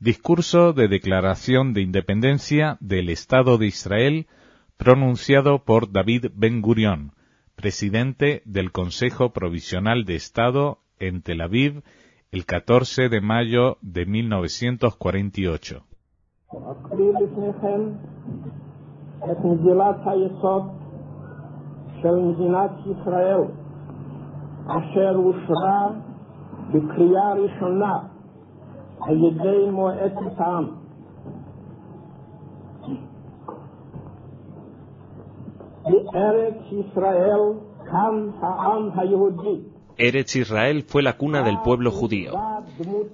Discurso de declaración de independencia del Estado de Israel pronunciado por David Ben Gurion, presidente del Consejo Provisional de Estado en Tel Aviv el 14 de mayo de 1948. Eretz Israel fue la cuna del pueblo judío.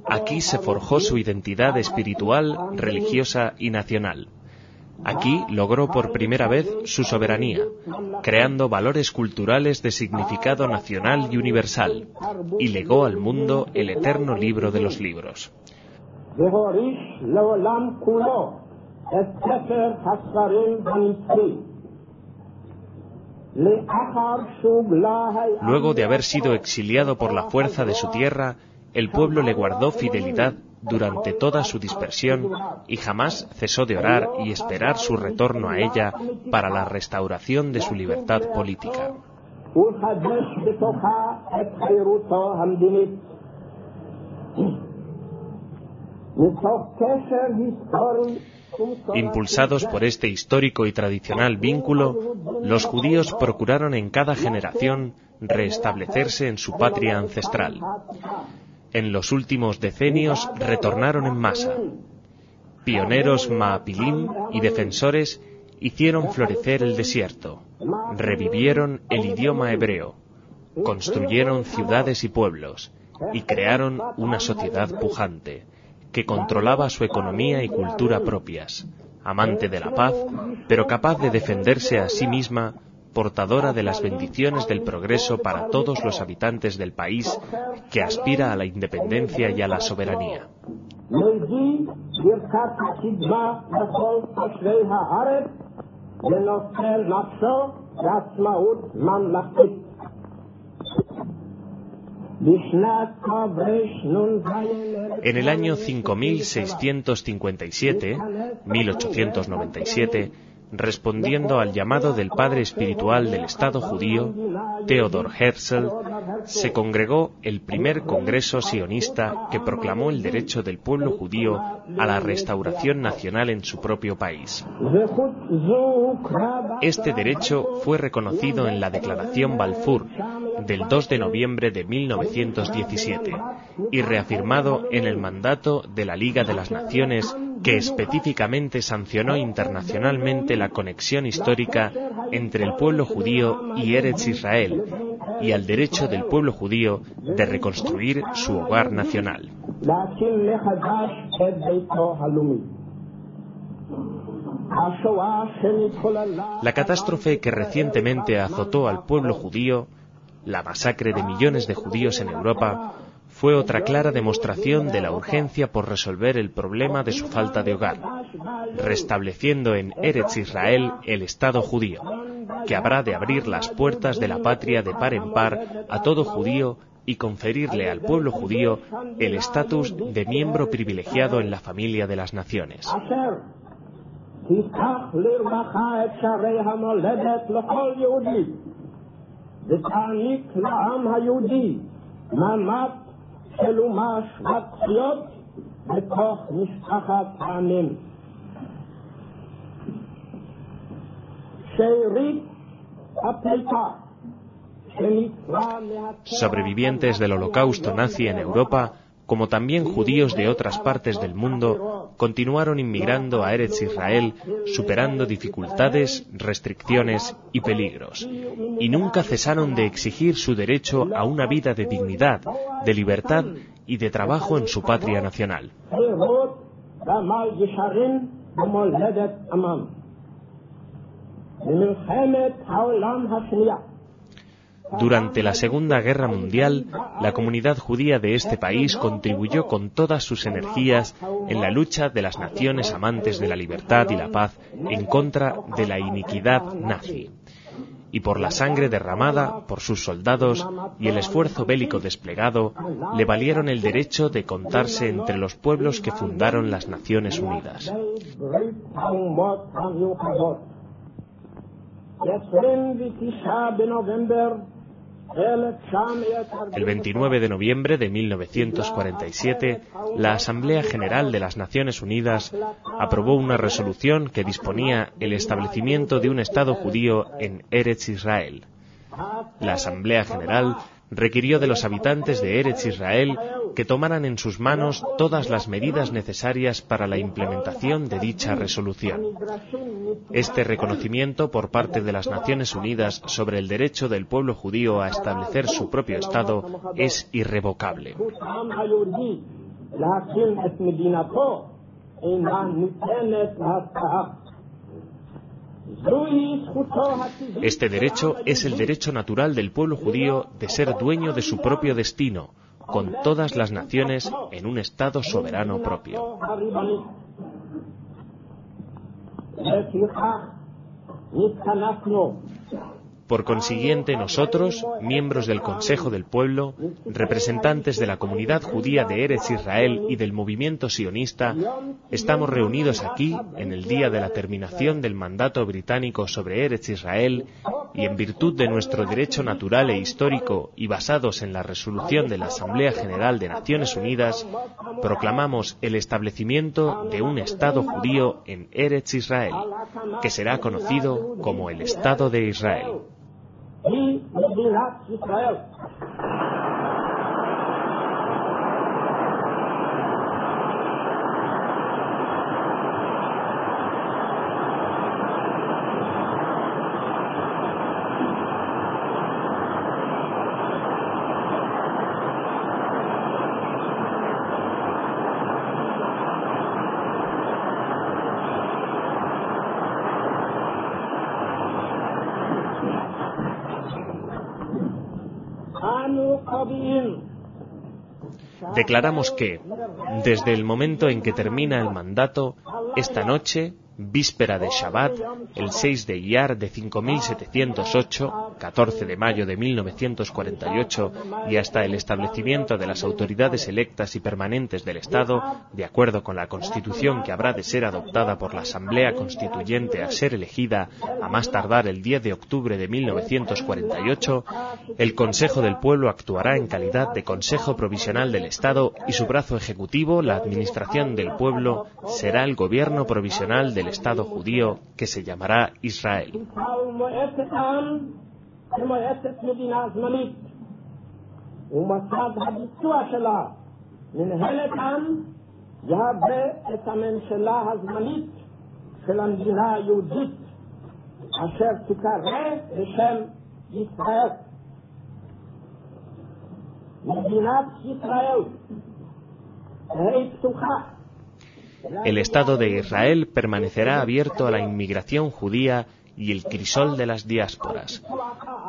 Aquí se forjó su identidad espiritual, religiosa y nacional. Aquí logró por primera vez su soberanía, creando valores culturales de significado nacional y universal, y legó al mundo el eterno libro de los libros. Luego de haber sido exiliado por la fuerza de su tierra, el pueblo le guardó fidelidad durante toda su dispersión y jamás cesó de orar y esperar su retorno a ella para la restauración de su libertad política. Impulsados por este histórico y tradicional vínculo, los judíos procuraron en cada generación restablecerse en su patria ancestral. En los últimos decenios retornaron en masa. Pioneros maapilim y defensores hicieron florecer el desierto, revivieron el idioma hebreo, construyeron ciudades y pueblos y crearon una sociedad pujante que controlaba su economía y cultura propias, amante de la paz, pero capaz de defenderse a sí misma, portadora de las bendiciones del progreso para todos los habitantes del país que aspira a la independencia y a la soberanía. En el año 5657, 1897, respondiendo al llamado del padre espiritual del Estado judío, Theodor Herzl, se congregó el primer Congreso sionista que proclamó el derecho del pueblo judío a la restauración nacional en su propio país. Este derecho fue reconocido en la Declaración Balfour del 2 de noviembre de 1917 y reafirmado en el mandato de la Liga de las Naciones que específicamente sancionó internacionalmente la conexión histórica entre el pueblo judío y Eretz Israel y al derecho del pueblo judío de reconstruir su hogar nacional. La catástrofe que recientemente azotó al pueblo judío, la masacre de millones de judíos en Europa, fue otra clara demostración de la urgencia por resolver el problema de su falta de hogar, restableciendo en Eretz Israel el Estado judío, que habrá de abrir las puertas de la patria de par en par a todo judío y conferirle al pueblo judío el estatus de miembro privilegiado en la familia de las naciones. Sobrevivientes del holocausto nazi en Europa, como también judíos de otras partes del mundo, continuaron inmigrando a Eretz Israel, superando dificultades, restricciones y peligros, y nunca cesaron de exigir su derecho a una vida de dignidad, de libertad y de trabajo en su patria nacional. Durante la Segunda Guerra Mundial, la comunidad judía de este país contribuyó con todas sus energías en la lucha de las naciones amantes de la libertad y la paz en contra de la iniquidad nazi. y por la sangre derramada por sus soldados y el esfuerzo bélico desplegado, le valieron el derecho de contarse entre los pueblos que fundaron las Naciones Unidas. El 29 de noviembre de 1947, la Asamblea General de las Naciones Unidas aprobó una resolución que disponía el establecimiento de un Estado judío en Eretz Israel. La Asamblea General requirió de los habitantes de Eretz Israel que tomaran en sus manos todas las medidas necesarias para la implementación de dicha resolución. Este reconocimiento por parte de las Naciones Unidas sobre el derecho del pueblo judío a establecer su propio Estado es irrevocable. Este derecho es el derecho natural del pueblo judío de ser dueño de su propio destino, con todas las naciones en un Estado soberano propio. Por consiguiente, nosotros, miembros del Consejo del Pueblo, representantes de la comunidad judía de Eretz Israel y del movimiento sionista, estamos reunidos aquí en el día de la terminación del mandato británico sobre Eretz Israel y en virtud de nuestro derecho natural e histórico y basados en la resolución de la Asamblea General de Naciones Unidas, proclamamos el establecimiento de un Estado judío en Eretz Israel, que será conocido como el Estado de Israel. مين؟ مين في إسرائيل Declaramos que, desde el momento en que termina el mandato, esta noche víspera de Shabbat, el 6 de Iyar de 5708, 14 de mayo de 1948 y hasta el establecimiento de las autoridades electas y permanentes del Estado, de acuerdo con la Constitución que habrá de ser adoptada por la Asamblea Constituyente a ser elegida a más tardar el 10 de octubre de 1948, el Consejo del Pueblo actuará en calidad de Consejo Provisional del Estado y su brazo ejecutivo, la Administración del Pueblo, será el Gobierno Provisional del Estado judío que se llamará Israel. El Estado de Israel permanecerá abierto a la inmigración judía y el crisol de las diásporas.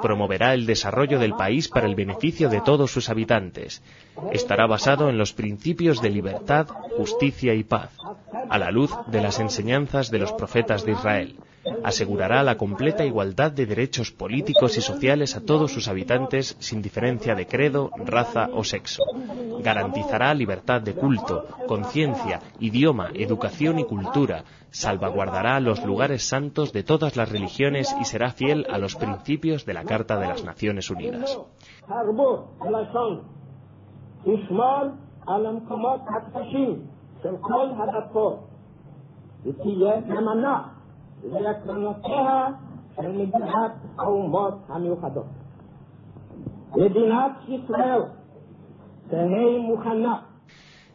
Promoverá el desarrollo del país para el beneficio de todos sus habitantes. Estará basado en los principios de libertad, justicia y paz, a la luz de las enseñanzas de los profetas de Israel asegurará la completa igualdad de derechos políticos y sociales a todos sus habitantes sin diferencia de credo, raza o sexo. Garantizará libertad de culto, conciencia, idioma, educación y cultura. Salvaguardará los lugares santos de todas las religiones y será fiel a los principios de la Carta de las Naciones Unidas.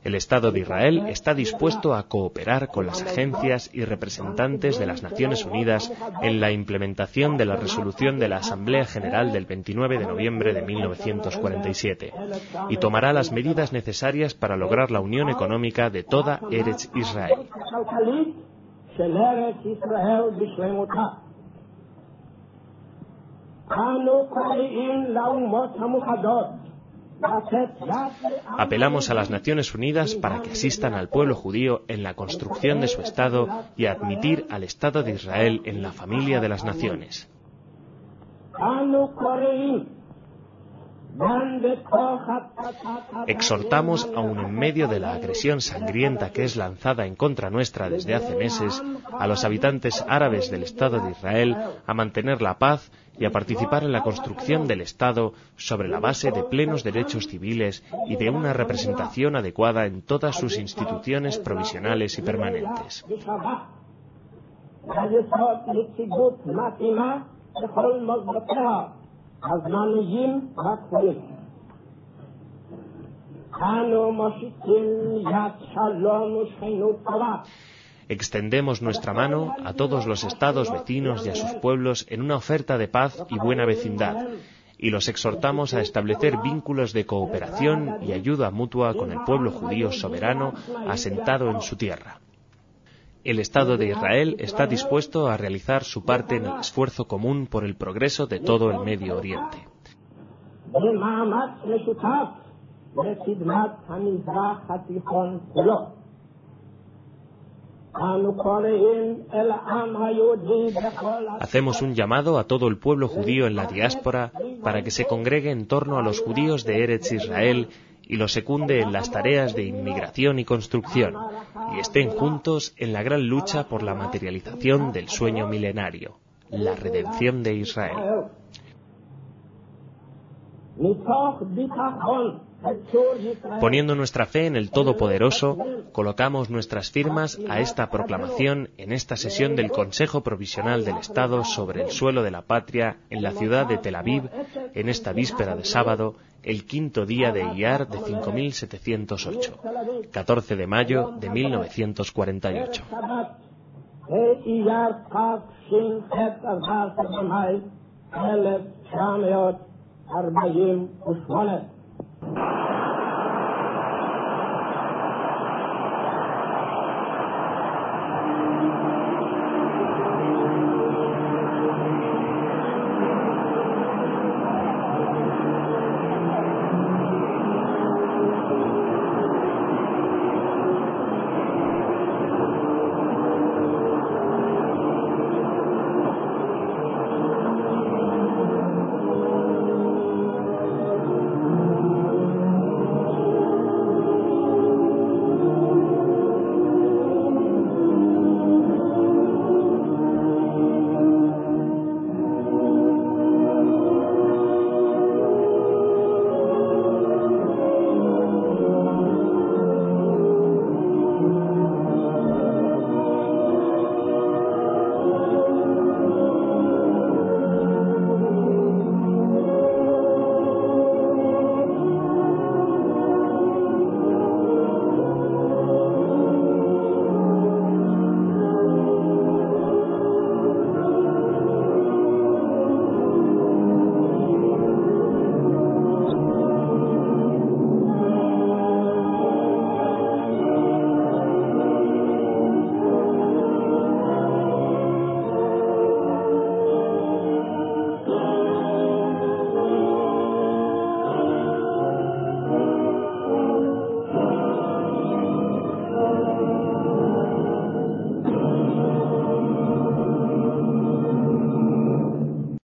El Estado de Israel está dispuesto a cooperar con las agencias y representantes de las Naciones Unidas en la implementación de la resolución de la Asamblea General del 29 de noviembre de 1947 y tomará las medidas necesarias para lograr la unión económica de toda Eretz Israel. Apelamos a las Naciones Unidas para que asistan al pueblo judío en la construcción de su Estado y admitir al Estado de Israel en la familia de las naciones. Exhortamos, aun en medio de la agresión sangrienta que es lanzada en contra nuestra desde hace meses, a los habitantes árabes del Estado de Israel. A mantener la paz y a participar en la construcción del Estado sobre la base de plenos derechos civiles y de una representación adecuada en todas sus instituciones provisionales y permanentes. Extendemos nuestra mano a todos los estados vecinos y a sus pueblos en una oferta de paz y buena vecindad, y los exhortamos a establecer vínculos de cooperación y ayuda mutua con el pueblo judío soberano asentado en su tierra. El Estado de Israel está dispuesto a realizar su parte en el esfuerzo común por el progreso de todo el Medio Oriente. Hacemos un llamado a todo el pueblo judío en la diáspora para que se congregue en torno a los judíos de Eretz Israel y los secunde en las tareas de inmigración y construcción, y estén juntos en la gran lucha por la materialización del sueño milenario, la redención de Israel. Poniendo nuestra fe en el Todopoderoso, colocamos nuestras firmas a esta proclamación en esta sesión del Consejo Provisional del Estado sobre el suelo de la patria en la ciudad de Tel Aviv, en esta víspera de sábado, el quinto día de Iyar de 5708, 14 de mayo de 1948.